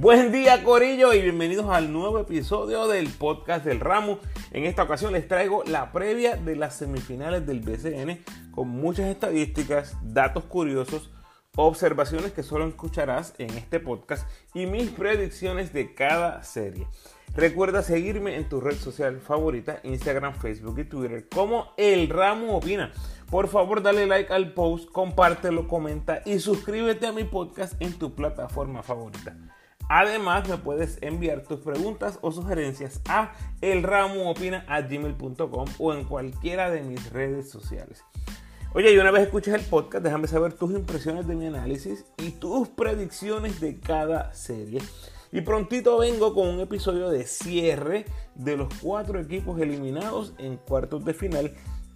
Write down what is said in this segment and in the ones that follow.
Buen día Corillo y bienvenidos al nuevo episodio del podcast del Ramo. En esta ocasión les traigo la previa de las semifinales del BCN con muchas estadísticas, datos curiosos, observaciones que solo escucharás en este podcast y mis predicciones de cada serie. Recuerda seguirme en tu red social favorita, Instagram, Facebook y Twitter como El Ramo Opina. Por favor, dale like al post, compártelo, comenta y suscríbete a mi podcast en tu plataforma favorita. Además, me puedes enviar tus preguntas o sugerencias a elramuopina.gmail.com o en cualquiera de mis redes sociales. Oye, y una vez escuches el podcast, déjame saber tus impresiones de mi análisis y tus predicciones de cada serie. Y prontito vengo con un episodio de cierre de los cuatro equipos eliminados en cuartos de final,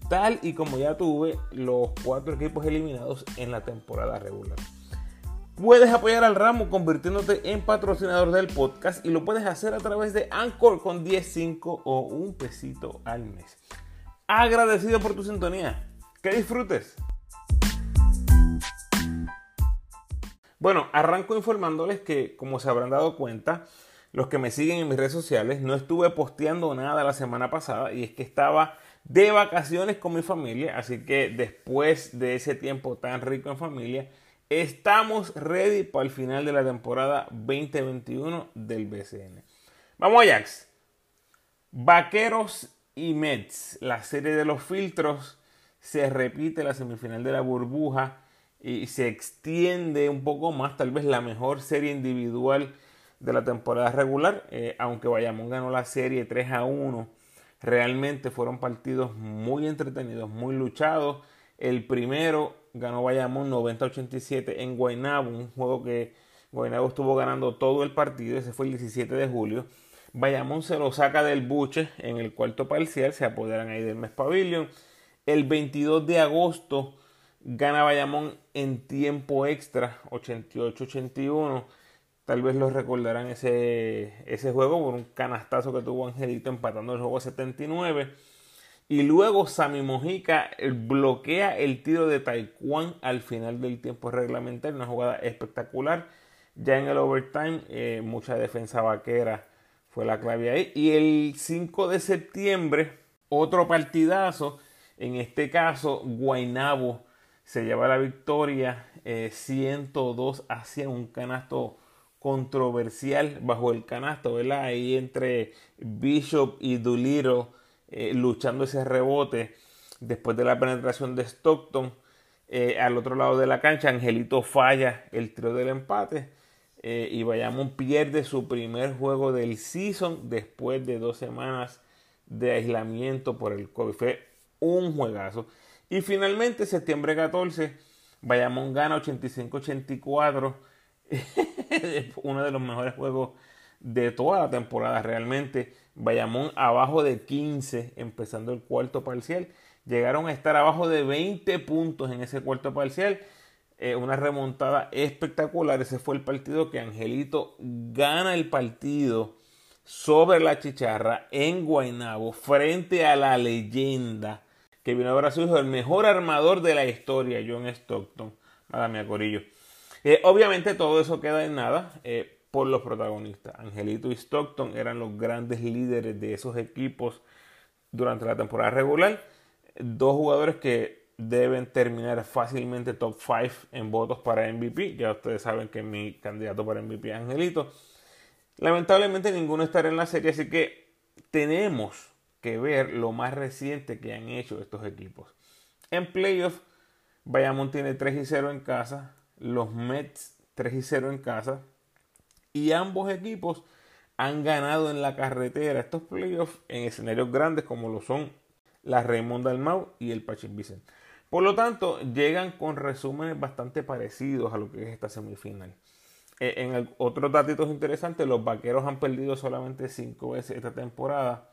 tal y como ya tuve los cuatro equipos eliminados en la temporada regular. Puedes apoyar al ramo convirtiéndote en patrocinador del podcast y lo puedes hacer a través de Anchor con 10, 5 o un pesito al mes. Agradecido por tu sintonía. Que disfrutes. Bueno, arranco informándoles que, como se habrán dado cuenta, los que me siguen en mis redes sociales, no estuve posteando nada la semana pasada y es que estaba de vacaciones con mi familia, así que después de ese tiempo tan rico en familia, Estamos ready para el final de la temporada 2021 del BCN. Vamos a Jax. Vaqueros y Mets, la serie de los filtros, se repite la semifinal de la burbuja y se extiende un poco más, tal vez la mejor serie individual de la temporada regular, eh, aunque Bayamón ganó la serie 3 a 1. Realmente fueron partidos muy entretenidos, muy luchados. El primero ganó Bayamón 90-87 en Guaynabo, un juego que Guaynabo estuvo ganando todo el partido, ese fue el 17 de julio. Bayamón se lo saca del buche en el cuarto parcial, se apoderan ahí del Mes Pavilion. El 22 de agosto gana Bayamón en tiempo extra, 88-81. Tal vez lo recordarán ese, ese juego por un canastazo que tuvo Angelito empatando el juego 79. Y luego Sami Mojica bloquea el tiro de Taekwondo al final del tiempo reglamentario. Una jugada espectacular. Ya en el overtime, eh, mucha defensa vaquera fue la clave ahí. Y el 5 de septiembre, otro partidazo. En este caso, Guainabo se lleva la victoria 102 eh, hacia un canasto controversial bajo el canasto, ¿verdad? Ahí entre Bishop y Duliro eh, luchando ese rebote después de la penetración de Stockton. Eh, al otro lado de la cancha, Angelito falla el tiro del empate. Eh, y Bayamón pierde su primer juego del season después de dos semanas de aislamiento por el COVID. Fue un juegazo. Y finalmente, septiembre 14, Bayamón gana 85-84. Uno de los mejores juegos de toda la temporada realmente. Bayamón abajo de 15 empezando el cuarto parcial. Llegaron a estar abajo de 20 puntos en ese cuarto parcial. Eh, una remontada espectacular. Ese fue el partido que Angelito gana el partido sobre la chicharra en Guaynabo frente a la leyenda que vino a ver a su hijo, el mejor armador de la historia, John Stockton. Nada, mía, Corillo. Eh, obviamente todo eso queda en nada. Eh, por los protagonistas. Angelito y Stockton eran los grandes líderes de esos equipos durante la temporada regular. Dos jugadores que deben terminar fácilmente top 5 en votos para MVP. Ya ustedes saben que mi candidato para MVP es Angelito. Lamentablemente ninguno estará en la serie, así que tenemos que ver lo más reciente que han hecho estos equipos. En playoff, Bayamón tiene 3 y 0 en casa, los Mets 3 y 0 en casa, y ambos equipos han ganado en la carretera estos playoffs en escenarios grandes como lo son la Raymond Dalmau y el Pachín Vicente. Por lo tanto, llegan con resúmenes bastante parecidos a lo que es esta semifinal. Eh, en otros datos interesantes, los vaqueros han perdido solamente cinco veces esta temporada.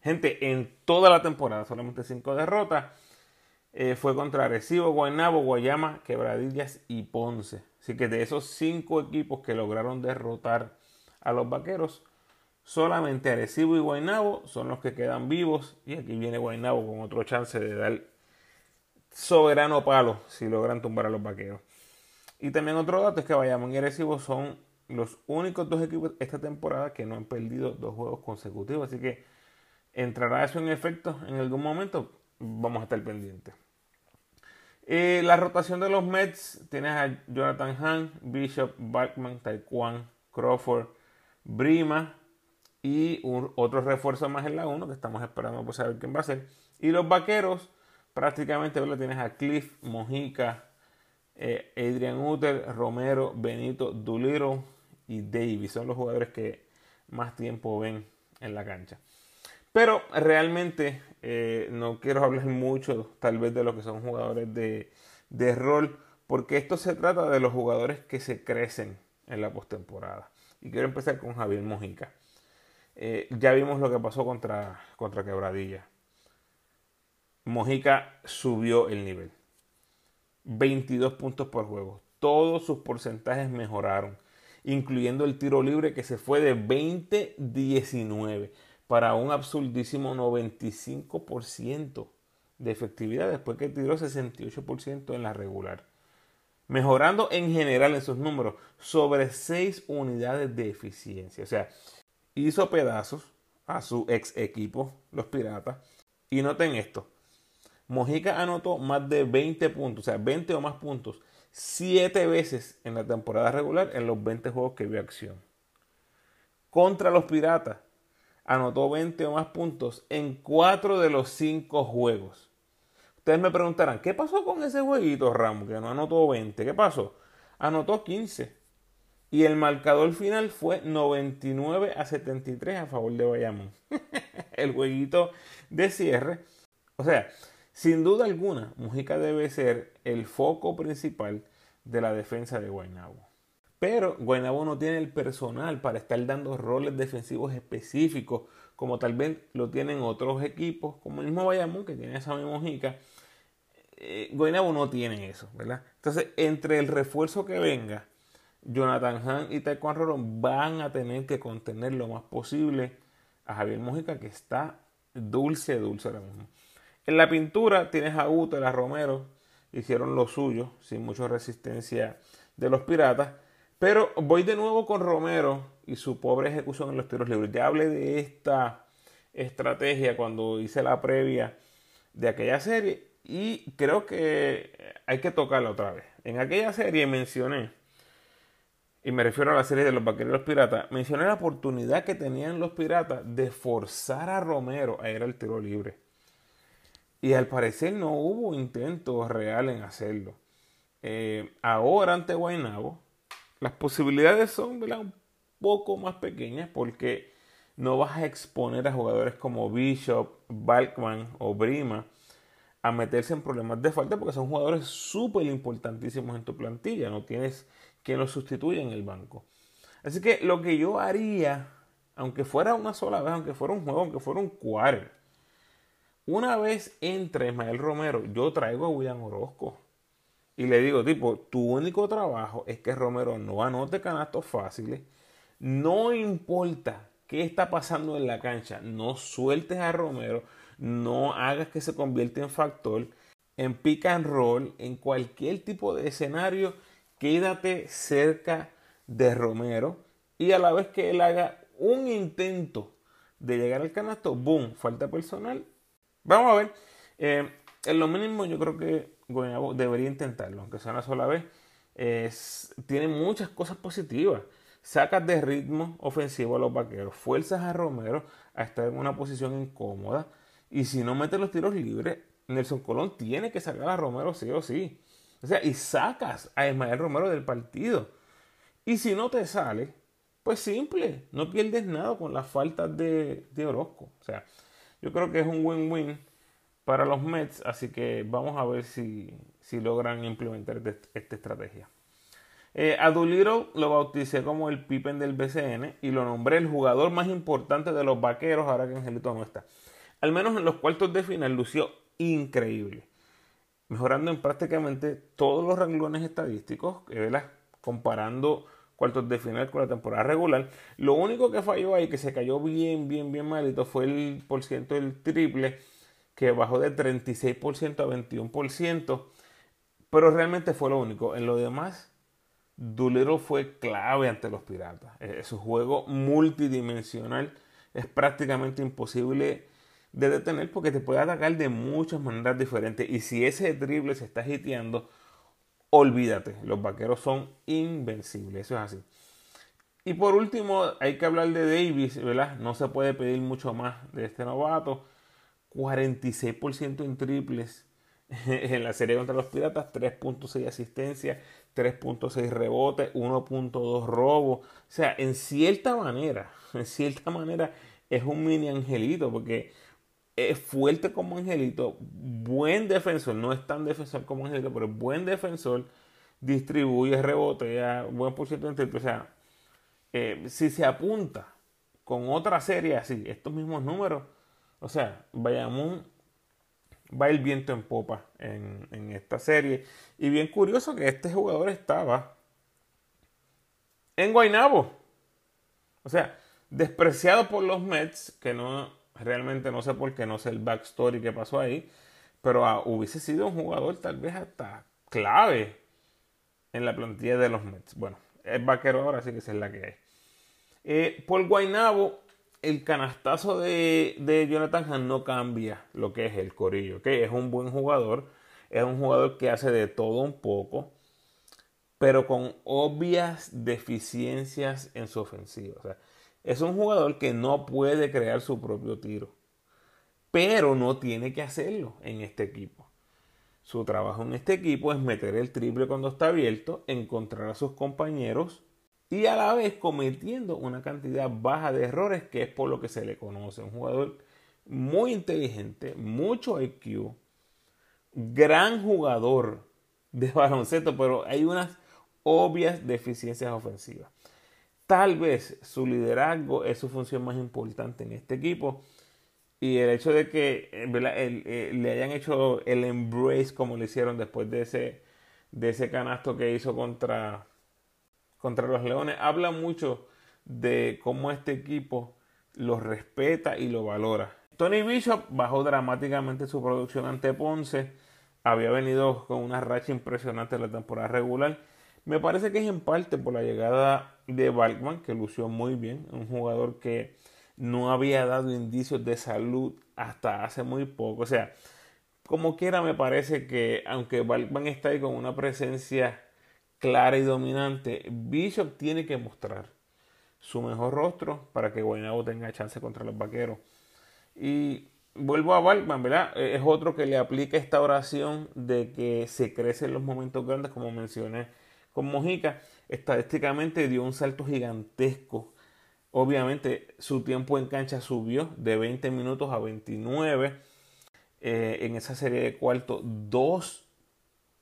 Gente, en toda la temporada, solamente cinco derrotas. Eh, fue contra Recibo, Guaynabo, Guayama, Quebradillas y Ponce. Así que de esos cinco equipos que lograron derrotar a los vaqueros, solamente Arecibo y Guaynabo son los que quedan vivos. Y aquí viene Guaynabo con otro chance de dar soberano palo si logran tumbar a los vaqueros. Y también otro dato es que Bayamón y Arecibo son los únicos dos equipos esta temporada que no han perdido dos juegos consecutivos. Así que entrará eso en efecto en algún momento. Vamos a estar pendientes. La rotación de los Mets, tienes a Jonathan Hahn, Bishop, Bachman, Taekwondo, Crawford, Brima y otro refuerzo más en la 1 que estamos esperando por saber quién va a ser. Y los vaqueros, prácticamente lo tienes a Cliff, Mojica, eh, Adrian Uter, Romero, Benito, Duliro y Davis. Son los jugadores que más tiempo ven en la cancha. Pero realmente eh, no quiero hablar mucho tal vez de lo que son jugadores de, rol, porque esto se trata de los jugadores que se crecen en la postemporada. Y quiero empezar con Javier Mojica. Eh, ya vimos lo que pasó contra, contra Quebradilla. Mojica subió el nivel. 22 puntos por juego. Todos sus porcentajes mejoraron, incluyendo el tiro libre que se fue de 20-19 para un absurdísimo 95% de efectividad después que tiró 68% en la regular. Mejorando en general esos números sobre 6 unidades de eficiencia. O sea, hizo pedazos a su ex equipo, los Piratas. Y noten esto. Mojica anotó más de 20 puntos, o sea, 20 o más puntos, 7 veces en la temporada regular en los 20 juegos que vio acción. Contra los Piratas, anotó 20 o más puntos en 4 de los 5 juegos. Ustedes me preguntarán, ¿qué pasó con ese jueguito, Ramos, que no anotó 20? ¿Qué pasó? Anotó 15. Y el marcador final fue 99 a 73 a favor de Bayamón. el jueguito de cierre. O sea, sin duda alguna, Mujica debe ser el foco principal de la defensa de Guaynabo. Pero Guaynabo no tiene el personal para estar dando roles defensivos específicos, como tal vez lo tienen otros equipos, como el mismo Bayamón, que tiene a Sammy Mojica. Eh, no tiene eso, ¿verdad? Entonces, entre el refuerzo que venga, Jonathan Hahn y Taekwondo Rolón van a tener que contener lo más posible a Javier Mojica, que está dulce, dulce ahora mismo. En la pintura tienes a Uto a Romero, hicieron lo suyo, sin mucha resistencia de los piratas. Pero voy de nuevo con Romero y su pobre ejecución en los tiros libres. Ya hablé de esta estrategia cuando hice la previa de aquella serie y creo que hay que tocarla otra vez. En aquella serie mencioné, y me refiero a la serie de los vaqueros los piratas, mencioné la oportunidad que tenían los piratas de forzar a Romero a ir al tiro libre. Y al parecer no hubo intento real en hacerlo. Eh, ahora ante Guaynabo, las posibilidades son un poco más pequeñas porque no vas a exponer a jugadores como Bishop, Balkman o Brima a meterse en problemas de falta porque son jugadores súper importantísimos en tu plantilla. No tienes quien los sustituya en el banco. Así que lo que yo haría, aunque fuera una sola vez, aunque fuera un juego, aunque fuera un cuarto, una vez entre Ismael Romero, yo traigo a William Orozco. Y le digo, tipo, tu único trabajo es que Romero no anote canastos fáciles. No importa qué está pasando en la cancha, no sueltes a Romero, no hagas que se convierta en factor. En pick and roll, en cualquier tipo de escenario, quédate cerca de Romero y a la vez que él haga un intento de llegar al canasto, boom, falta personal. Vamos a ver. Eh, en lo mínimo yo creo que Guaynabo debería intentarlo, aunque sea una sola vez. tiene muchas cosas positivas. Sacas de ritmo ofensivo a los vaqueros, fuerzas a Romero a estar en una posición incómoda. Y si no mete los tiros libres, Nelson Colón tiene que sacar a Romero sí o sí. O sea, y sacas a Ismael Romero del partido. Y si no te sale, pues simple, no pierdes nada con las faltas de, de Orozco. O sea, yo creo que es un win-win para los Mets, así que vamos a ver si, logran implementar esta estrategia. Eh, a Doolittle lo bauticé como el Pippen del BCN y lo nombré el jugador más importante de los vaqueros ahora que Angelito no está. Al menos en los cuartos de final lució increíble, mejorando en prácticamente todos los renglones estadísticos, ¿verdad? comparando cuartos de final con la temporada regular. Lo único que falló ahí, que se cayó bien, bien, bien malito, fue el por ciento del triple que bajó de 36% a 21%, pero realmente fue lo único. En lo demás, Doolittle fue clave ante los Piratas. Eh, su juego multidimensional es prácticamente imposible de detener porque te puede atacar de muchas maneras diferentes. Y si ese triple se está hiteando, olvídate, los vaqueros son invencibles. Eso es así. Y por último, hay que hablar de Davis, ¿verdad? No se puede pedir mucho más de este novato. 46% en triples en la serie contra los Piratas, 3.6 asistencia, 3.6 rebotes, 1.2 robos. O sea, en cierta manera, en cierta manera es un mini angelito porque es fuerte como angelito, buen defensor, no es tan defensor como angelito, pero buen defensor, distribuye, rebotea, buen por ciento en triple. O sea, eh, si se apunta con otra serie así, estos mismos números, o sea, vayamos va el viento en popa en, esta serie. Y bien curioso que este jugador estaba en Guaynabo. O sea, despreciado por los Mets, que no realmente no sé por qué, no sé el backstory que pasó ahí, pero ah, hubiese sido un jugador tal vez hasta clave en la plantilla de los Mets. Bueno, es vaquero ahora, así que esa es la que hay. Eh, por Guaynabo el canastazo de, Jonathan Han no cambia lo que es el corillo. Es un buen jugador, es un jugador que hace de todo un poco, pero con obvias deficiencias en su ofensiva. es un jugador que no puede crear su propio tiro, pero no tiene que hacerlo en este equipo. Su trabajo en este equipo es meter el triple cuando está abierto, encontrar a sus compañeros y a la vez cometiendo una cantidad baja de errores que es por lo que se le conoce. Un jugador muy inteligente, mucho IQ, gran jugador de baloncesto, pero hay unas obvias deficiencias ofensivas. Tal vez su liderazgo es su función más importante en este equipo. Y el hecho de que eh, eh, le hayan hecho el embrace como le hicieron después de ese, de ese canasto que hizo contra, contra los Leones habla mucho de cómo este equipo lo respeta y lo valora. Tony Bishop bajó dramáticamente su producción ante Ponce. Había venido con una racha impresionante en la temporada regular. Me parece que es en parte por la llegada de Balkman, que lució muy bien. Un jugador que no había dado indicios de salud hasta hace muy poco. O sea, como quiera me parece que aunque Balkman está ahí con una presencia clara y dominante, Bishop tiene que mostrar su mejor rostro para que Guaynabo tenga chance contra los vaqueros. Y vuelvo a Balkman, ¿verdad? Es otro que le aplica esta oración de que se crece en los momentos grandes, como mencioné con Mojica. Estadísticamente dio un salto gigantesco. Obviamente su tiempo en cancha subió de 20 minutos a 29. Eh, en esa serie de cuarto, dos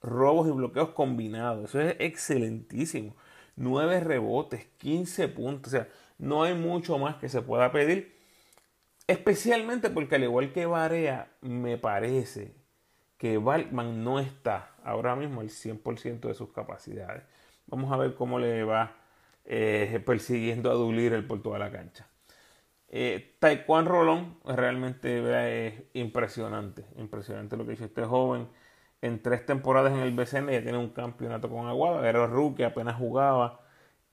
robos y bloqueos combinados. Eso es excelentísimo. 9 rebotes, 15 puntos. O sea, no hay mucho más que se pueda pedir. Especialmente porque al igual que Varea, me parece que Balkman no está ahora mismo al 100% de sus capacidades. Vamos a ver cómo le va eh, persiguiendo a Dulir el por toda la cancha. Eh, Taekwondo Rolón realmente es impresionante, impresionante lo que hizo este joven en tres temporadas en el BCN ya tiene un campeonato con Aguada, era rookie, apenas jugaba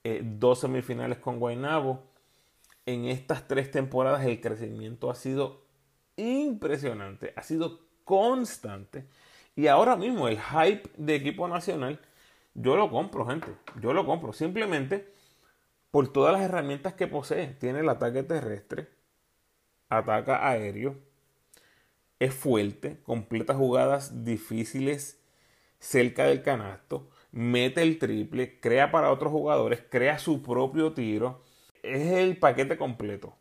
eh, dos semifinales con Guaynabo. En estas tres temporadas el crecimiento ha sido impresionante, ha sido constante. Y ahora mismo el hype de equipo nacional, yo lo compro, gente, yo lo compro. Simplemente por todas las herramientas que posee. Tiene el ataque terrestre, ataca aéreo, es fuerte, completa jugadas difíciles cerca del canasto, mete el triple, crea para otros jugadores, crea su propio tiro. Es el paquete completo.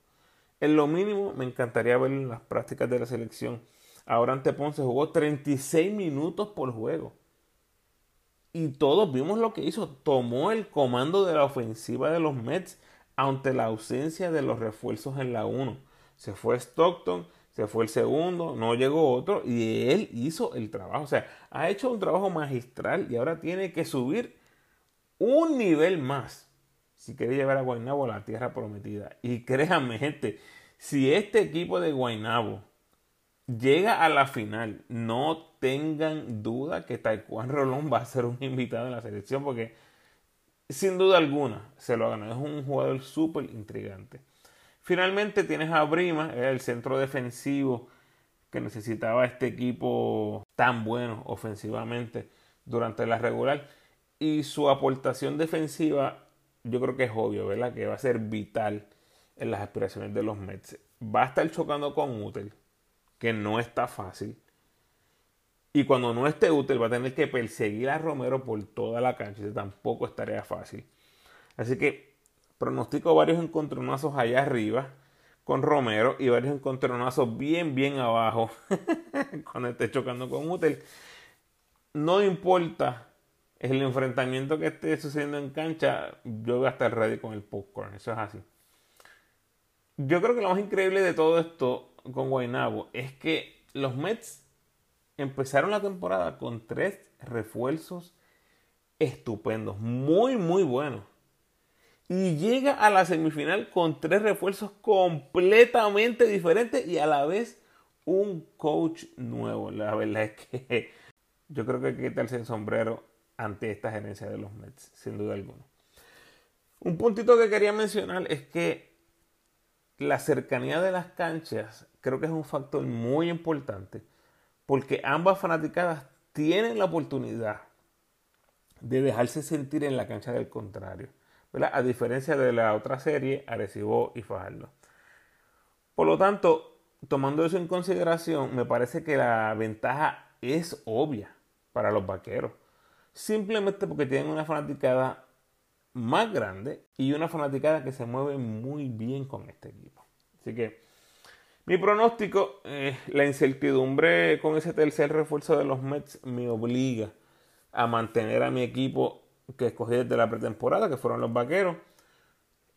En lo mínimo, me encantaría ver en las prácticas de la selección. Ahora ante Ponce jugó 36 minutos por juego. Y todos vimos lo que hizo. Tomó el comando de la ofensiva de los Mets ante la ausencia de los refuerzos en la 1. Se fue Stockton, se fue el segundo, no llegó otro y él hizo el trabajo. O sea, ha hecho un trabajo magistral y ahora tiene que subir un nivel más si quiere llevar a Guaynabo a la tierra prometida. Y créanme, gente, si este equipo de Guaynabo llega a la final, no tengan duda que Taekwondo Rolón va a ser un invitado en la selección porque sin duda alguna se lo ha ganado. Es un jugador súper intrigante. Finalmente tienes a Brima, el centro defensivo que necesitaba este equipo tan bueno ofensivamente durante la regular. Y su aportación defensiva, yo creo que es obvio, ¿verdad? Que va a ser vital en las aspiraciones de los Mets. Va a estar chocando con Utel, que no está fácil. Y cuando no esté útil, va a tener que perseguir a Romero por toda la cancha. Tampoco es tarea fácil. Así que pronostico varios encontronazos allá arriba con Romero y varios encontronazos bien, bien abajo cuando esté chocando con Utel. No importa el enfrentamiento que esté sucediendo en cancha, yo voy a estar ready con el popcorn. Eso es así. Yo creo que lo más increíble de todo esto con Guaynabo es que los Mets empezaron la temporada con tres refuerzos estupendos, muy, muy buenos. Y llega a la semifinal con tres refuerzos completamente diferentes y a la vez un coach nuevo. La verdad es que yo creo que hay que quitarse el sombrero ante esta gerencia de los Mets, sin duda alguna. Un puntito que quería mencionar es que la cercanía de las canchas creo que es un factor muy importante porque ambas fanaticadas tienen la oportunidad de dejarse sentir en la cancha del contrario, a diferencia de la otra serie, Arecibo y Fajardo. Por lo tanto, tomando eso en consideración, me parece que la ventaja es obvia para los vaqueros, simplemente porque tienen una fanaticada más grande y una fanaticada que se mueve muy bien con este equipo. Así que mi pronóstico, eh, la incertidumbre con ese tercer refuerzo de los Mets me obliga a mantener a mi equipo que escogí desde la pretemporada, que fueron los Vaqueros.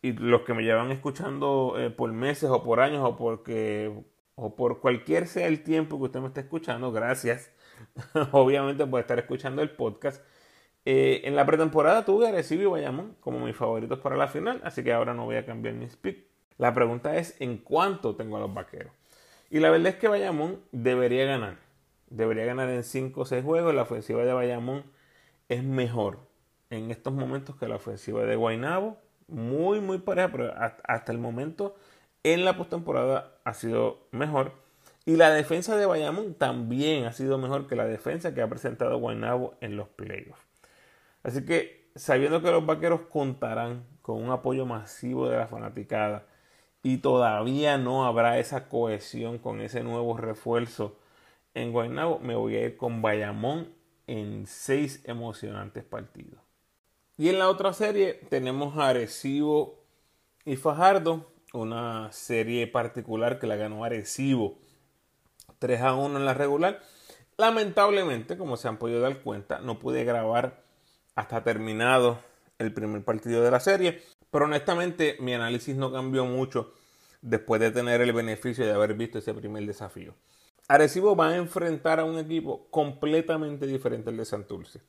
Y los que me llevan escuchando eh, por meses o por años o porque o por cualquier sea el tiempo que usted me esté escuchando, gracias obviamente por estar escuchando el podcast. Eh, en la pretemporada tuve Arecibo y Bayamón como mis favoritos para la final, así que ahora no voy a cambiar mi speak. La pregunta es en cuánto tengo a los vaqueros. Y la verdad es que Bayamón debería ganar. Debería ganar en 5 o 6 juegos. La ofensiva de Bayamón es mejor en estos momentos que la ofensiva de Guaynabo. Muy, muy pareja, pero hasta el momento en la postemporada ha sido mejor. Y la defensa de Bayamón también ha sido mejor que la defensa que ha presentado Guaynabo en los playoffs. Así que sabiendo que los vaqueros contarán con un apoyo masivo de la fanaticada, y todavía no habrá esa cohesión con ese nuevo refuerzo en Guaynabo, me voy a ir con Bayamón en seis emocionantes partidos. Y en la otra serie tenemos Arecibo y Fajardo, una serie particular que la ganó Arecibo 3 a 1 en la regular. Lamentablemente, como se han podido dar cuenta, no pude grabar hasta terminado el primer partido de la serie. Pero honestamente mi análisis no cambió mucho después de tener el beneficio de haber visto ese primer desafío. Arecibo va a enfrentar a un equipo completamente diferente al de Santurce.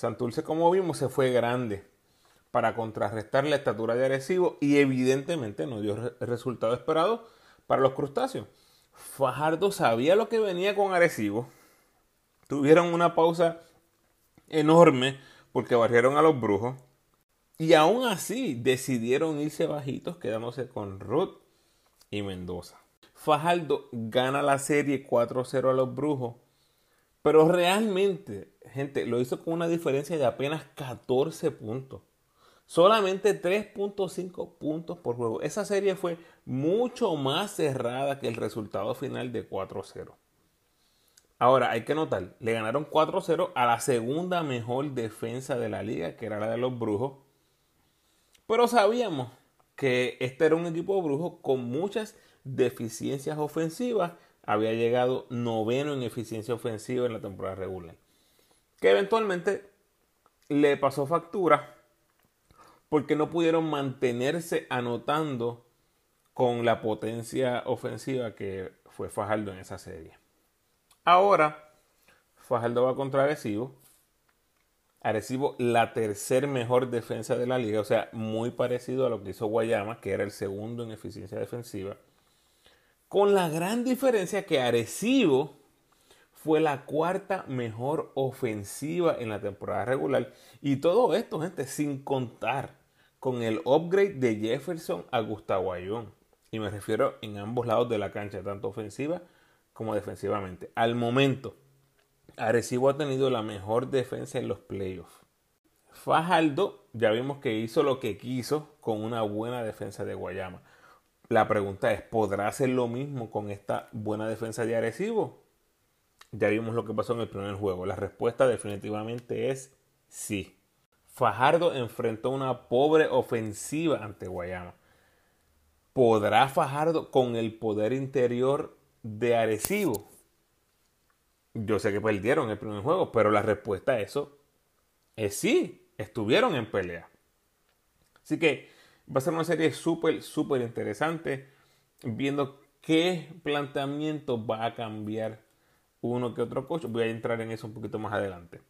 Santurce, como vimos, se fue grande para contrarrestar la estatura de Arecibo y evidentemente no dio el resultado esperado para los crustáceos. Fajardo sabía lo que venía con Arecibo. Tuvieron una pausa enorme porque barrieron a los brujos. Y aún así decidieron irse bajitos, quedándose con Ruth y Mendoza. Fajardo gana la serie 4-0 a los Brujos, pero realmente, gente, lo hizo con una diferencia de apenas 14 puntos. Solamente 3.5 puntos por juego. Esa serie fue mucho más cerrada que el resultado final de 4-0. Ahora, hay que notar, le ganaron 4-0 a la segunda mejor defensa de la liga, que era la de los Brujos, pero sabíamos que este era un equipo brujo con muchas deficiencias ofensivas. Había llegado noveno en eficiencia ofensiva en la temporada regular. Que eventualmente le pasó factura porque no pudieron mantenerse anotando con la potencia ofensiva que fue Fajardo en esa serie. Ahora, Fajardo va contra Agresivo Arecibo la tercer mejor defensa de la liga, o sea, muy parecido a lo que hizo Guayama, que era el segundo en eficiencia defensiva. Con la gran diferencia que Arecibo fue la cuarta mejor ofensiva en la temporada regular. Y todo esto, gente, sin contar con el upgrade de Jefferson a Gustavo Ayón. Y me refiero en ambos lados de la cancha, tanto ofensiva como defensivamente. Al momento, Arecibo ha tenido la mejor defensa en los playoffs. Fajardo ya vimos que hizo lo que quiso con una buena defensa de Guayama. La pregunta es, ¿podrá hacer lo mismo con esta buena defensa de Arecibo? Ya vimos lo que pasó en el primer juego. La respuesta definitivamente es sí. Fajardo enfrentó una pobre ofensiva ante Guayama. ¿Podrá Fajardo con el poder interior de Arecibo? Yo sé que perdieron el primer juego, pero la respuesta a eso es sí, estuvieron en pelea. Así que va a ser una serie súper, súper interesante, viendo qué planteamiento va a cambiar uno que otro coach. Voy a entrar en eso un poquito más adelante.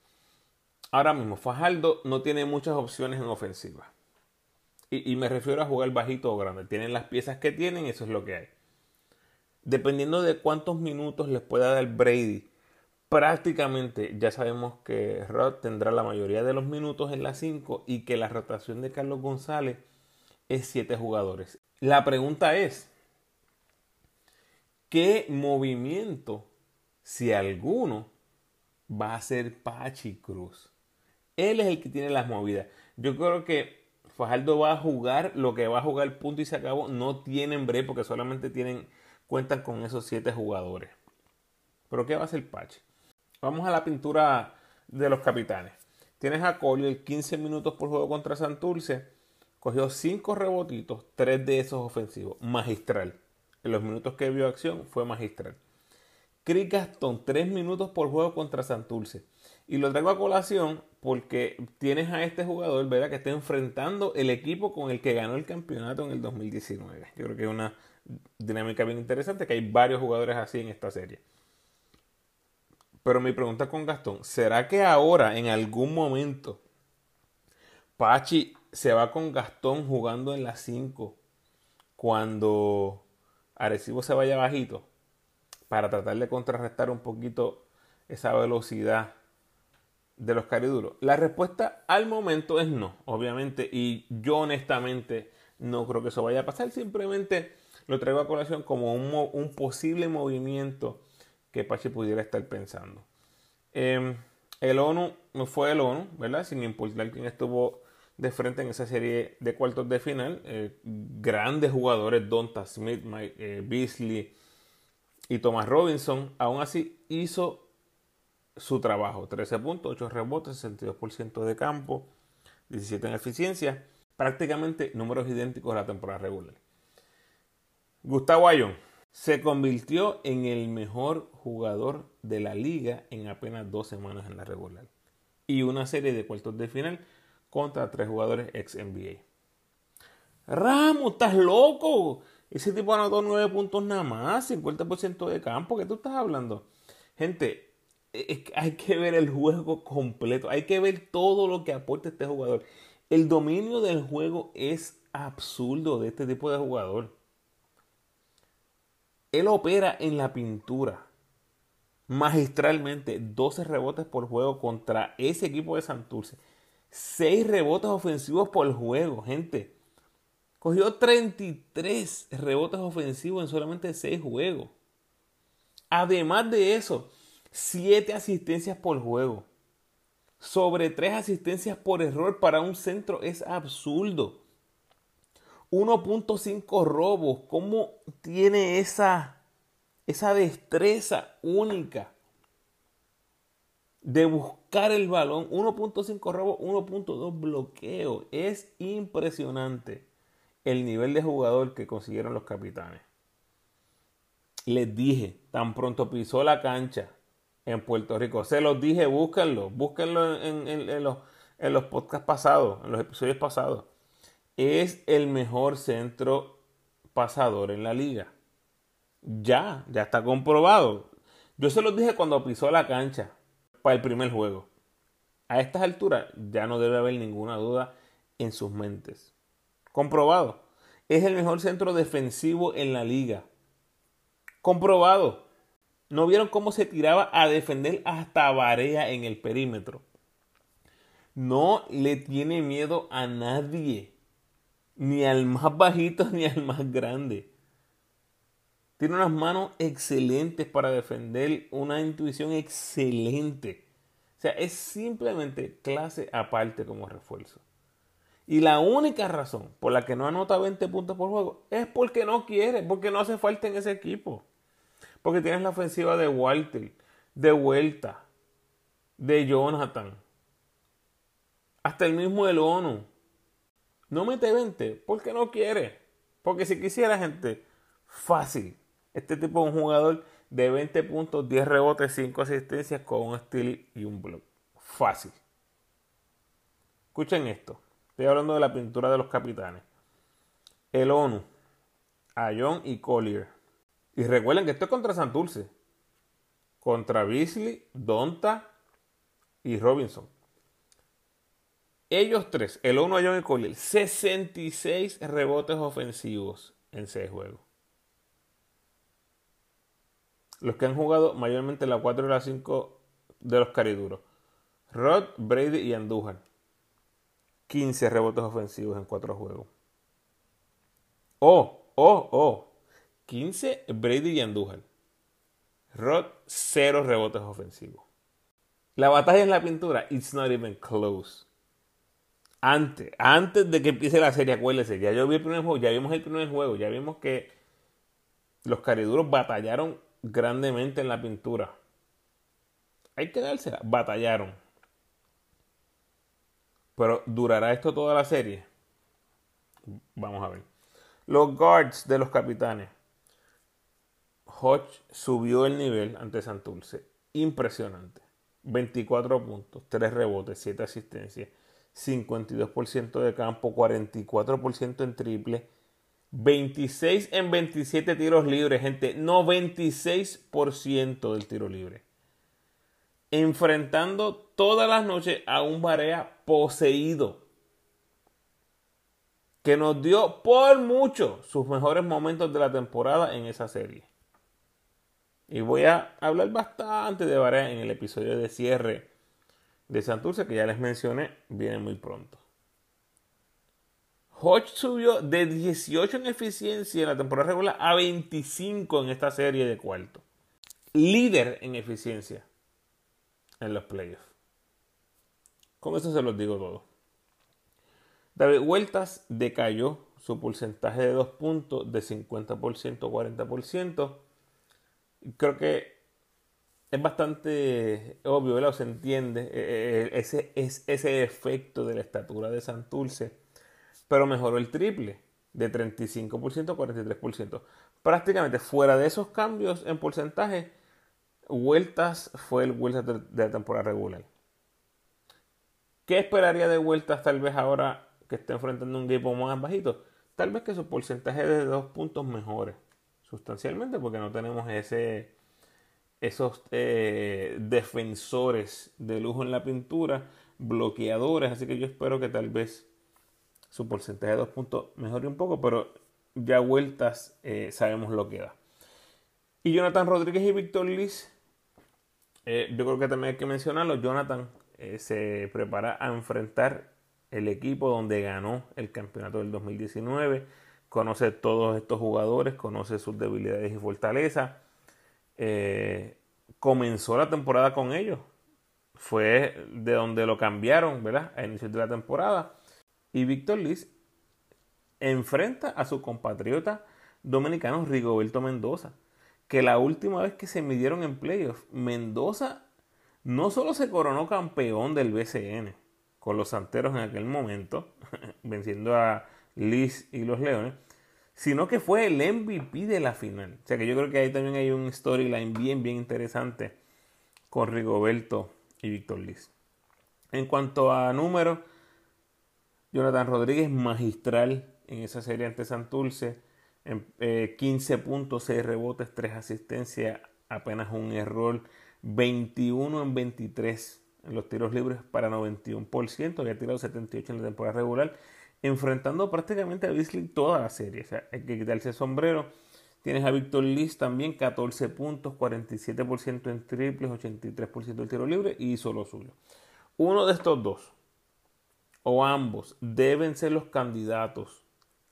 Ahora mismo, Fajardo no tiene muchas opciones en ofensiva. Y, me refiero a jugar bajito o grande. Tienen las piezas que tienen, eso es lo que hay. Dependiendo de cuántos minutos les pueda dar Brady prácticamente ya sabemos que Rod tendrá la mayoría de los minutos en la 5 y que la rotación de Carlos González es 7 jugadores. La pregunta es, ¿qué movimiento, si alguno, va a ser Pachi Cruz? Él es el que tiene las movidas. Yo creo que Fajardo va a jugar lo que va a jugar punto y se acabó. No tienen break porque solamente tienen cuentan con esos 7 jugadores. Pero ¿qué va a hacer Pachi? Vamos a la pintura de los capitanes. Tienes a Collier 15 minutos por juego contra Santurce. Cogió 5 rebotitos, 3 de esos ofensivos. Magistral. En los minutos que vio acción fue magistral. Chris Gaston, 3 minutos por juego contra Santurce. Y lo traigo a colación porque tienes a este jugador, ¿verdad? Que está enfrentando el equipo con el que ganó el campeonato en el 2019. Yo creo que es una dinámica bien interesante, que hay varios jugadores así en esta serie. Pero mi pregunta con Gastón, ¿será que ahora en algún momento Pachi se va con Gastón jugando en la 5 cuando Arecibo se vaya bajito para tratar de contrarrestar un poquito esa velocidad de los cariduros? La respuesta al momento es no, obviamente, y yo honestamente no creo que eso vaya a pasar, simplemente lo traigo a colación como un, posible movimiento que Pachi pudiera estar pensando. Em, el ONU fue el ONU, ¿verdad? Sin importar quién estuvo de frente en esa serie de cuartos de final. Eh, grandes jugadores, Donta Smith, eh, Beasley y Thomas Robinson. Aún así hizo su trabajo. 13 puntos, 8 rebotes, 62% de campo, 17 en eficiencia. Prácticamente números idénticos a la temporada regular. Gustavo Ayón se convirtió en el mejor jugador de la liga en apenas dos semanas en la regular. Y una serie de cuartos de final contra tres jugadores ex NBA. Ramos, estás loco. Ese tipo anotó nueve puntos nada más, 50% de campo. ¿Qué tú estás hablando? Gente, hay que ver el juego completo. Hay que ver todo lo que aporta este jugador. El dominio del juego es absurdo de este tipo de jugador. Él opera en la pintura magistralmente 12 rebotes por juego contra ese equipo de Santurce. 6 rebotes ofensivos por juego, gente. Cogió 33 rebotes ofensivos en solamente 6 juegos. Además de eso, 7 asistencias por juego. Sobre 3 asistencias por error para un centro es absurdo. 1.5 robos. ¿Cómo tiene esa, esa destreza única de buscar el balón? 1.5 robos, 1.2 bloqueo. Es impresionante el nivel de jugador que consiguieron los capitanes. Les dije, tan pronto pisó la cancha en Puerto Rico. Se los dije, búsquenlo, búsquenlo en, los, en los podcasts pasados, en los episodios pasados es el mejor centro pasador en la liga. Ya, ya está comprobado. Yo se los dije cuando pisó la cancha para el primer juego. A estas alturas ya no debe haber ninguna duda en sus mentes. Comprobado. Es el mejor centro defensivo en la liga. Comprobado. ¿No vieron cómo se tiraba a defender hasta Barea en el perímetro? No le tiene miedo a nadie. Ni al más bajito ni al más grande. Tiene unas manos excelentes para defender, una intuición excelente. O sea, es simplemente clase aparte como refuerzo. Y la única razón por la que no anota 20 puntos por juego es porque no quiere, porque no hace falta en ese equipo. Porque tienes la ofensiva de Walter, de Vuelta, de Jonathan, hasta el mismo El ONU. No mete 20 porque no quiere. Porque si quisiera gente, fácil. Este tipo es un jugador de 20 puntos, 10 rebotes, 5 asistencias con un steal y un block. Fácil. Escuchen esto. Estoy hablando de la pintura de los capitanes. El ONU, Ayon y Collier. Y recuerden que esto es contra Santurce. Contra Beasley, Donta y Robinson. Ellos tres, el ONU, Ayon y Collier, 66 rebotes ofensivos en 6 juegos los que han jugado mayormente la 4 y la 5 de los cariduros. Rod, Brady y Andújar. 15 rebotes ofensivos en 4 juegos. Oh, oh, oh. 15 Brady y Andújar. Rod, 0 rebotes ofensivos. La batalla en la pintura, it's not even close. Antes, antes de que empiece la serie, acuérdense, ya yo vi el primer juego, ya vimos el primer juego, ya vimos que los cariduros batallaron grandemente en la pintura. Hay que dársela. Batallaron. Pero ¿durará esto toda la serie? Vamos a ver. Los guards de los capitanes. Hodge subió el nivel ante Santurce. Impresionante. 24 puntos, 3 rebotes, 7 asistencias, 52% de campo, 44% en triple, 26 en 27 tiros libres, gente. 96% del tiro libre. Enfrentando todas las noches a un Barea poseído. Que nos dio por mucho sus mejores momentos de la temporada en esa serie. Y voy a hablar bastante de Barea en el episodio de cierre de Santurce que ya les mencioné. Viene muy pronto. Hodge subió de 18 en eficiencia en la temporada regular a 25 en esta serie de cuarto. Líder en eficiencia en los playoffs. Con eso se los digo todo. David Vueltas decayó su porcentaje de dos puntos de 50% a 40%. Creo que es bastante obvio, ¿verdad? se entiende eh, eh, ese, ese efecto de la estatura de Santurce pero mejoró el triple, de 35% a 43%. Prácticamente fuera de esos cambios en porcentaje, Vueltas fue el Vueltas de, la temporada regular. ¿Qué esperaría de Vueltas tal vez ahora que esté enfrentando un equipo más bajito? Tal vez que su porcentaje de dos puntos mejore sustancialmente porque no tenemos esos eh, defensores de lujo en la pintura, bloqueadores, así que yo espero que tal vez su porcentaje de dos puntos mejore un poco, pero ya vueltas eh, sabemos lo que da. Y Jonathan Rodríguez y Víctor Liz, eh, yo creo que también hay que mencionarlo. Jonathan eh, se prepara a enfrentar el equipo donde ganó el campeonato del 2019. Conoce todos estos jugadores, conoce sus debilidades y fortalezas. comenzó la temporada con ellos. Fue de donde lo cambiaron, ¿verdad? A inicios de la temporada y Víctor Liz enfrenta a su compatriota dominicano Rigoberto Mendoza, que la última vez que se midieron en playoffs, Mendoza no solo se coronó campeón del BCN con los Santeros en aquel momento, venciendo a Liz y los Leones, sino que fue el MVP de la final. O sea que yo creo que ahí también hay un storyline bien, bien interesante con Rigoberto y Víctor Liz. En cuanto a números, Jonathan Rodríguez magistral en esa serie ante Santurce. En, 15 eh, puntos, 6 rebotes, 3 asistencias, apenas un error. 21 en 23 en los tiros libres para 91%. Había tirado 78 en la temporada regular. Enfrentando prácticamente a Beasley toda la serie. O sea, hay que quitarse el sombrero. Tienes a Víctor Liz también, 14 puntos, 47% en triples, 83% del tiro libre y hizo lo suyo. Uno de estos dos, o ambos, deben ser los candidatos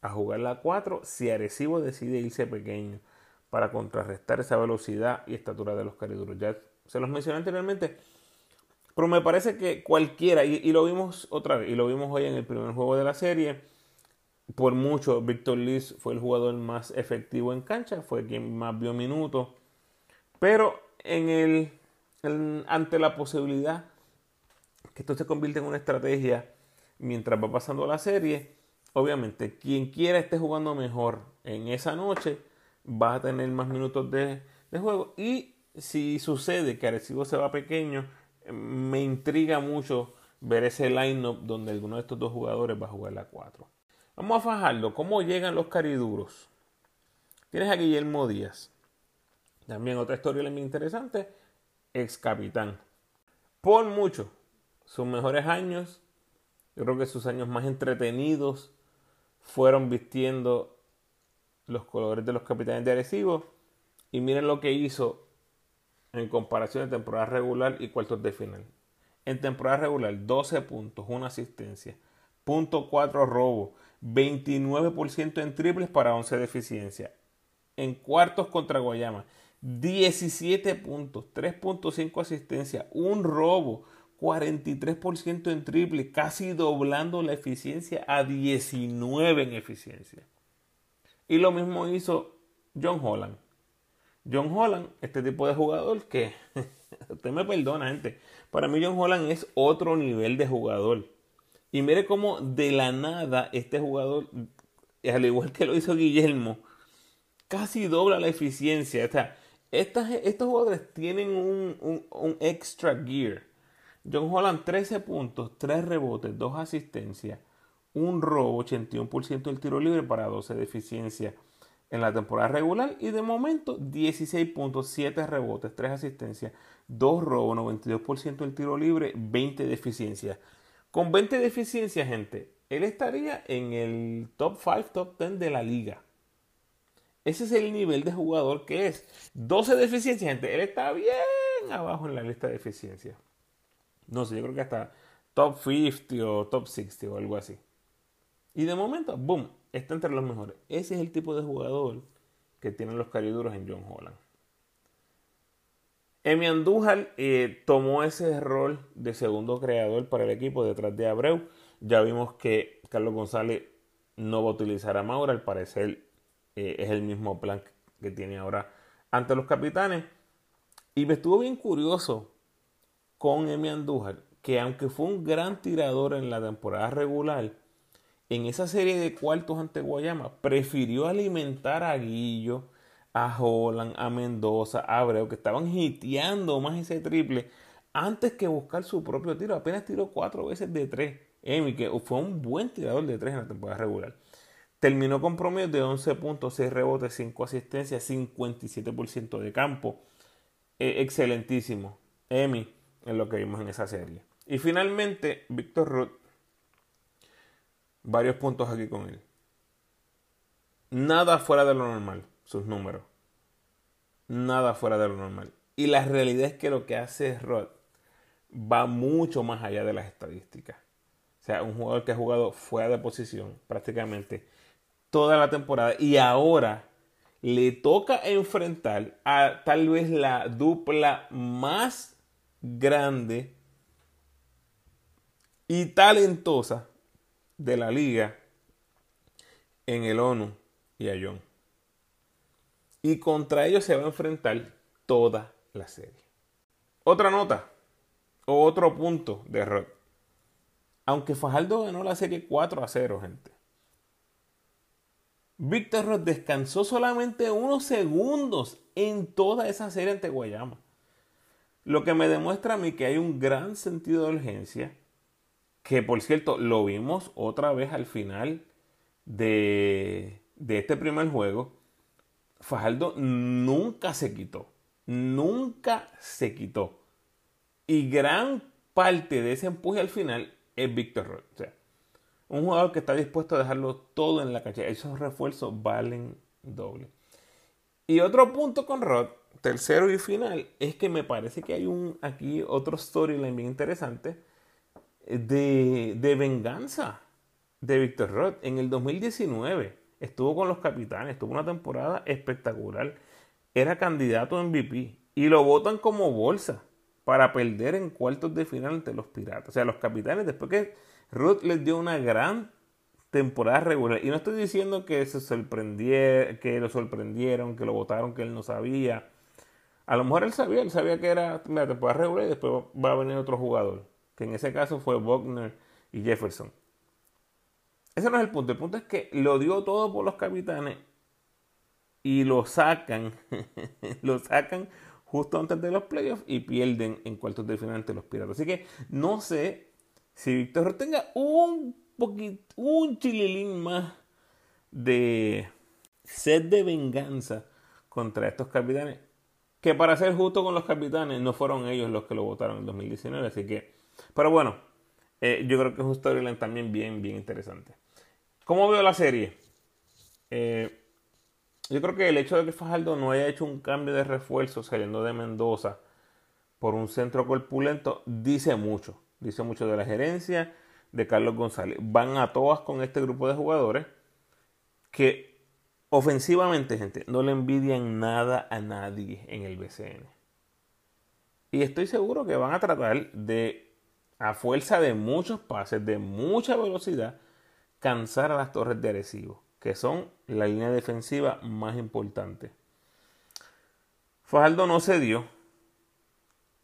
a jugar la 4 si Arecibo decide irse pequeño para contrarrestar esa velocidad y estatura de los cariduros. Ya se los mencioné anteriormente, pero me parece que cualquiera, y, lo vimos otra vez, y lo vimos hoy en el primer juego de la serie, por mucho, Víctor Liz fue el jugador más efectivo en cancha, fue quien más vio minutos. Pero en el, ante la posibilidad que esto se convierta en una estrategia mientras va pasando la serie, obviamente quien quiera esté jugando mejor en esa noche va a tener más minutos de juego. Y si sucede que Arecibo se va pequeño, me intriga mucho ver ese line-up donde alguno de estos dos jugadores va a jugar la 4. Vamos a fajarlo. ¿Cómo llegan los cariduros? Tienes a Guillermo Díaz. También otra historia muy interesante. Ex capitán. Por mucho. Sus mejores años. Yo creo que sus años más entretenidos fueron vistiendo los colores de los capitanes de Arecibo. Y miren lo que hizo en comparación de temporada regular y cuartos de final. En temporada regular, 12 puntos, una asistencia, punto 4 robo, 29% en triples para 11 de eficiencia. En cuartos contra Guayama, 17 puntos, 3.5 asistencia, un robo, 43% en triple, casi doblando la eficiencia a 19 en eficiencia. Y lo mismo hizo John Holland. John Holland, este tipo de jugador que, usted me perdona gente, para mí John Holland es otro nivel de jugador. Y mire cómo de la nada este jugador, al igual que lo hizo Guillermo, casi dobla la eficiencia. O sea, estos jugadores tienen un, un, extra gear. John Holland 13 puntos, 3 rebotes, 2 asistencias, un robo, 81% del tiro libre para 12 de eficiencia en la temporada regular y de momento 16 puntos, 7 rebotes, 3 asistencias, 2 robos, 92% del tiro libre, 20 de eficiencia. Con 20 de gente, él estaría en el top 5, top 10 de la liga. Ese es el nivel de jugador que es. 12 de eficiencia, gente. Él está bien abajo en la lista de eficiencia. No sé, yo creo que hasta top 50 o top 60 o algo así. Y de momento, boom, está entre los mejores. Ese es el tipo de jugador que tienen los cariduros en John Holland. Emi Andújar eh, tomó ese rol de segundo creador para el equipo detrás de Abreu. Ya vimos que Carlos González no va a utilizar a Maura, al parecer eh, es el mismo plan que tiene ahora ante los capitanes. Y me estuvo bien curioso con Emi Andújar, que aunque fue un gran tirador en la temporada regular, en esa serie de cuartos ante Guayama prefirió alimentar a Guillo, a Holland, a Mendoza, a Abreu, que estaban hiteando más ese triple antes que buscar su propio tiro. Apenas tiró cuatro veces de tres. Emi, que fue un buen tirador de tres en la temporada regular. Terminó con promedio de 11.6 rebotes, 5 asistencias, 57% de campo. E, excelentísimo. Emi, en lo que vimos en esa serie. Y finalmente, Víctor Ruth. Varios puntos aquí con él. Nada fuera de lo normal sus números. Nada fuera de lo normal. Y la realidad es que lo que hace Rod va mucho más allá de las estadísticas. O sea, un jugador que ha jugado fuera de posición prácticamente toda la temporada y ahora le toca enfrentar a tal vez la dupla más grande y talentosa de la liga en el ONU y a John. Y contra ellos se va a enfrentar toda la serie. Otra nota, o otro punto de error. Aunque Fajardo ganó la serie 4 a 0, gente. Víctor Roth descansó solamente unos segundos en toda esa serie ante Guayama. Lo que me demuestra a mí que hay un gran sentido de urgencia. Que por cierto, lo vimos otra vez al final de, de este primer juego. Fajardo nunca se quitó. Nunca se quitó. Y gran parte de ese empuje al final es Víctor Roy. O sea, un jugador que está dispuesto a dejarlo todo en la cancha. Esos refuerzos valen doble. Y otro punto con Rod, tercero y final, es que me parece que hay un aquí otro storyline bien interesante de, de venganza de Víctor Rod. En el 2019 estuvo con los capitanes, tuvo una temporada espectacular. Era candidato a MVP y lo votan como bolsa para perder en cuartos de final ante los Piratas. O sea, los capitanes, después que Ruth les dio una gran temporada regular, y no estoy diciendo que se sorprendiera, que lo sorprendieron, que lo votaron, que él no sabía. A lo mejor él sabía, él sabía que era la temporada regular y después va a venir otro jugador, que en ese caso fue Wagner y Jefferson. Ese no es el punto. El punto es que lo dio todo por los capitanes y lo sacan, lo sacan justo antes de los playoffs y pierden en cuartos de final ante los Piratas. Así que no sé si Víctor tenga un poquito, un chililín más de sed de venganza contra estos capitanes. Que para ser justo con los capitanes, no fueron ellos los que lo votaron en 2019. Así que, pero bueno, eh, yo creo que es un storyline también bien, bien interesante. ¿Cómo veo la serie? Eh, yo creo que el hecho de que Fajardo no haya hecho un cambio de refuerzo saliendo de Mendoza por un centro corpulento dice mucho. Dice mucho de la gerencia de Carlos González. Van a todas con este grupo de jugadores que ofensivamente, gente, no le envidian nada a nadie en el BCN. Y estoy seguro que van a tratar de, a fuerza de muchos pases, de mucha velocidad, cansar a las torres de Arecibo que son la línea defensiva más importante. Fajardo no se dio.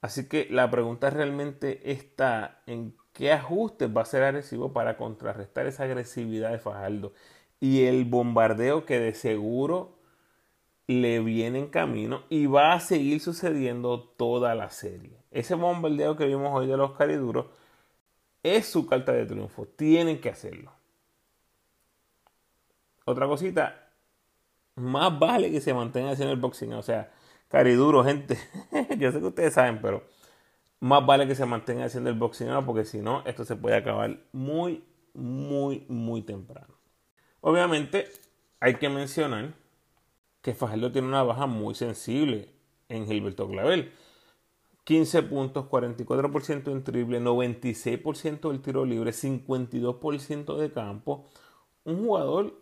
Así que la pregunta realmente está en qué ajustes va a hacer agresivo para contrarrestar esa agresividad de Fajardo y el bombardeo que de seguro le viene en camino y va a seguir sucediendo toda la serie. Ese bombardeo que vimos hoy de los cariduros es su carta de triunfo. Tienen que hacerlo. Otra cosita, más vale que se mantenga haciendo el boxing. O sea, cariduro, gente. Yo sé que ustedes saben, pero más vale que se mantenga haciendo el boxing porque si no, esto se puede acabar muy, muy, muy temprano. Obviamente, hay que mencionar que Fajardo tiene una baja muy sensible en Gilberto Clavel. 15 puntos, 44% en triple, 96% del tiro libre, 52% de campo. Un jugador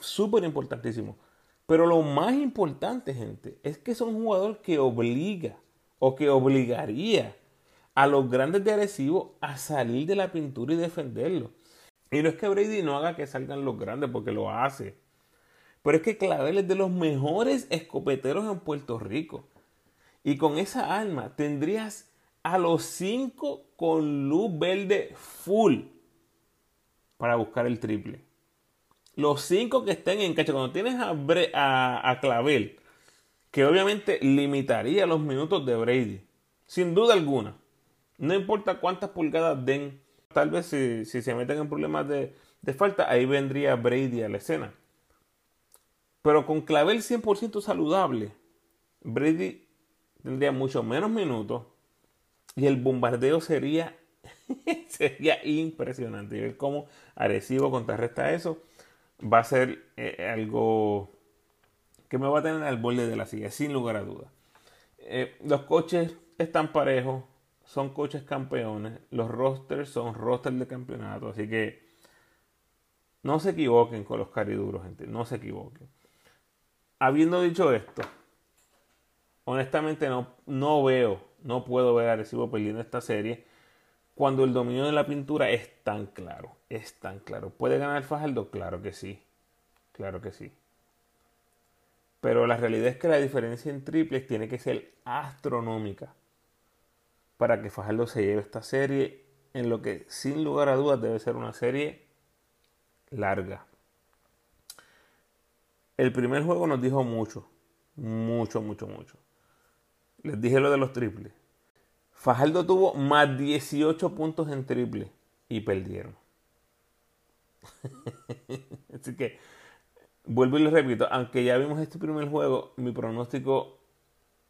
súper importantísimo. Pero lo más importante, gente, es que es un jugador que obliga o que obligaría a los grandes de Arecibo a salir de la pintura y defenderlo. Y no es que Brady no haga que salgan los grandes porque lo hace. Pero es que Clavel es de los mejores escopeteros en Puerto Rico. Y con esa arma tendrías a los cinco con luz verde full para buscar el triple los cinco que estén en cancha, cuando tienes a, a, Clavel, que obviamente limitaría los minutos de Brady, sin duda alguna. No importa cuántas pulgadas den, tal vez si, se meten en problemas de, de, falta, ahí vendría Brady a la escena. Pero con Clavel 100% saludable, Brady tendría mucho menos minutos y el bombardeo sería, sería impresionante. Y ver cómo Arecibo contrarresta eso va a ser eh, algo que me va a tener al borde de la silla, sin lugar a dudas. Eh, los coches están parejos, son coches campeones, los rosters son rosters de campeonato, así que no se equivoquen con los cariduros, gente, no se equivoquen. Habiendo dicho esto, honestamente no, no veo, no puedo ver a Recibo perdiendo esta serie cuando el dominio de la pintura es tan claro, es tan claro. ¿Puede ganar Fajardo? Claro que sí, claro que sí. Pero la realidad es que la diferencia en triples tiene que ser astronómica para que Fajardo se lleve esta serie en lo que sin lugar a dudas debe ser una serie larga. El primer juego nos dijo mucho, mucho, mucho, mucho. Les dije lo de los triples. Fajardo tuvo más 18 puntos en triple y perdieron. Así que, vuelvo y les repito, aunque ya vimos este primer juego, mi pronóstico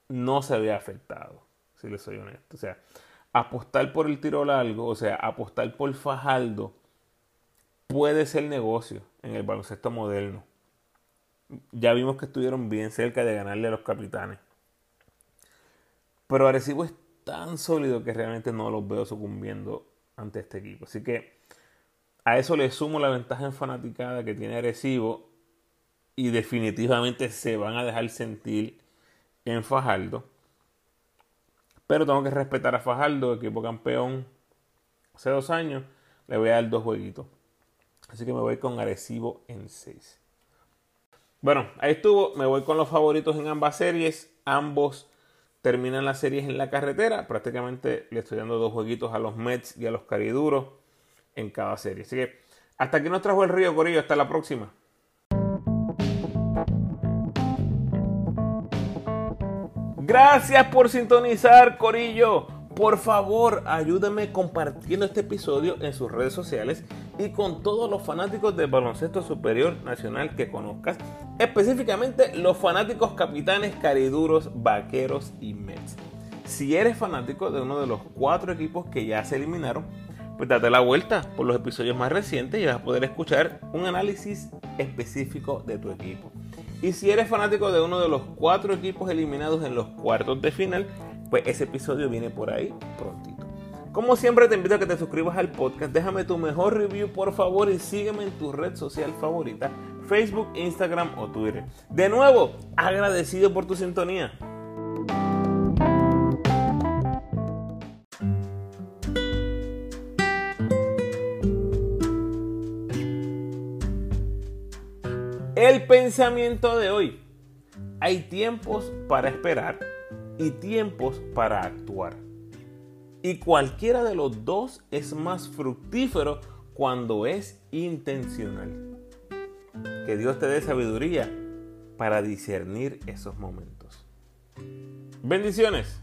no se había afectado, si les soy honesto. O sea, apostar por el tiro largo, o sea, apostar por Fajardo, puede ser negocio en el baloncesto moderno. ya vimos que estuvieron bien cerca de ganarle a los capitanes. Pero Arecibo es tan sólido que realmente no los veo sucumbiendo ante este equipo. Así que a eso le sumo la ventaja en fanaticada que tiene Arecibo y definitivamente se van a dejar sentir en Fajardo. Pero tengo que respetar a Fajardo, equipo campeón hace dos años. Le voy a dar dos jueguitos. Así que me voy con Arecibo en 6. Bueno, ahí estuvo. Me voy con los favoritos en ambas series. Ambos terminan las series en la carretera. Prácticamente le estoy dando dos jueguitos a los Mets y a los Cariduros en cada serie. Así que hasta aquí nos trajo el río Corillo. Hasta la próxima. Gracias por sintonizar, Corillo. Por favor, ayúdame compartiendo este episodio en sus redes sociales y con todos los fanáticos del baloncesto superior nacional que conozcas, específicamente los fanáticos capitanes, cariduros, vaqueros y Mets. Si eres fanático de uno de los cuatro equipos que ya se eliminaron, pues date la vuelta por los episodios más recientes y vas a poder escuchar un análisis específico de tu equipo. Y si eres fanático de uno de los cuatro equipos eliminados en los cuartos de final, pues ese episodio viene por ahí prontito. Como siempre te invito a que te suscribas al podcast, déjame tu mejor review por favor y sígueme en tu red social favorita, Facebook, Instagram o Twitter. De nuevo, agradecido por tu sintonía. El pensamiento de hoy. Hay tiempos para esperar y tiempos para actuar. Y cualquiera de los dos es más fructífero cuando es intencional. Que Dios te dé sabiduría para discernir esos momentos. Bendiciones.